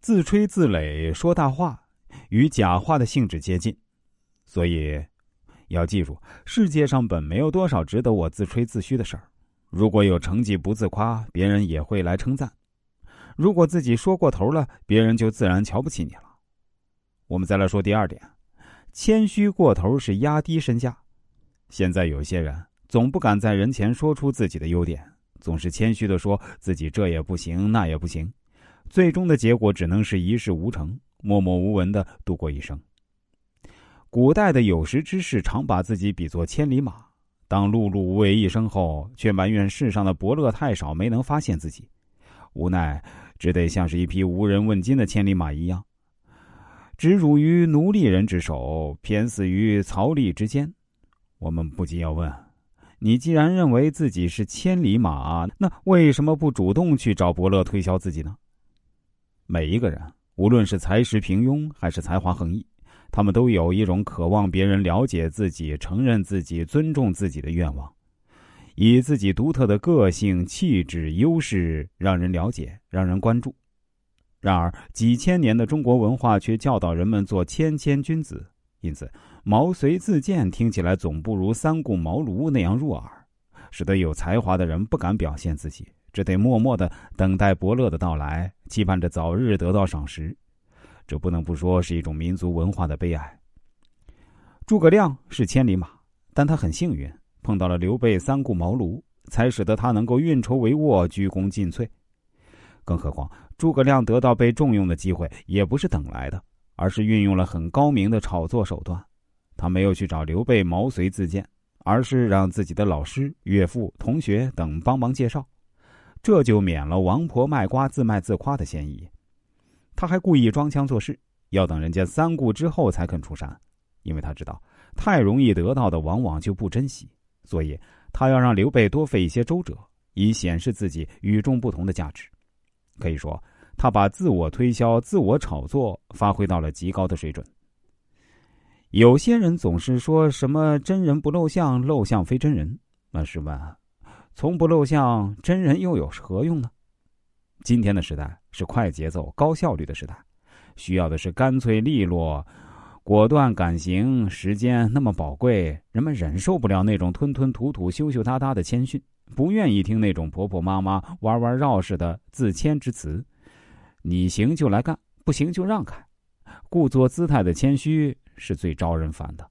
自吹自擂说大话，与假话的性质接近，所以要记住，世界上本没有多少值得我自吹自虚的事儿。如果有成绩不自夸，别人也会来称赞；如果自己说过头了，别人就自然瞧不起你了。我们再来说第二点，谦虚过头是压低身价。现在有些人总不敢在人前说出自己的优点，总是谦虚的说自己这也不行那也不行，最终的结果只能是一事无成，默默无闻的度过一生。古代的有识之士常把自己比作千里马。当碌碌无为一生后，却埋怨世上的伯乐太少，没能发现自己，无奈只得像是一匹无人问津的千里马一样，只辱于奴隶人之手，偏死于曹吏之间。我们不禁要问：你既然认为自己是千里马，那为什么不主动去找伯乐推销自己呢？每一个人，无论是才识平庸，还是才华横溢。他们都有一种渴望别人了解自己、承认自己、尊重自己的愿望，以自己独特的个性、气质、优势让人了解、让人关注。然而，几千年的中国文化却教导人们做谦谦君子，因此“毛遂自荐”听起来总不如“三顾茅庐”那样入耳，使得有才华的人不敢表现自己，只得默默的等待伯乐的到来，期盼着早日得到赏识。这不能不说是一种民族文化的悲哀。诸葛亮是千里马，但他很幸运碰到了刘备三顾茅庐，才使得他能够运筹帷幄、鞠躬尽瘁。更何况，诸葛亮得到被重用的机会也不是等来的，而是运用了很高明的炒作手段。他没有去找刘备毛遂自荐，而是让自己的老师、岳父、同学等帮忙介绍，这就免了王婆卖瓜自卖自夸的嫌疑。他还故意装腔作势，要等人家三顾之后才肯出山，因为他知道太容易得到的往往就不珍惜，所以他要让刘备多费一些周折，以显示自己与众不同的价值。可以说，他把自我推销、自我炒作发挥到了极高的水准。有些人总是说什么“真人不露相，露相非真人”，那试问，从不露相，真人又有何用呢？今天的时代是快节奏、高效率的时代，需要的是干脆利落、果断敢行。时间那么宝贵，人们忍受不了那种吞吞吐吐、羞羞答答的谦逊，不愿意听那种婆婆妈妈、弯弯绕似的自谦之词。你行就来干，不行就让开，故作姿态的谦虚是最招人烦的。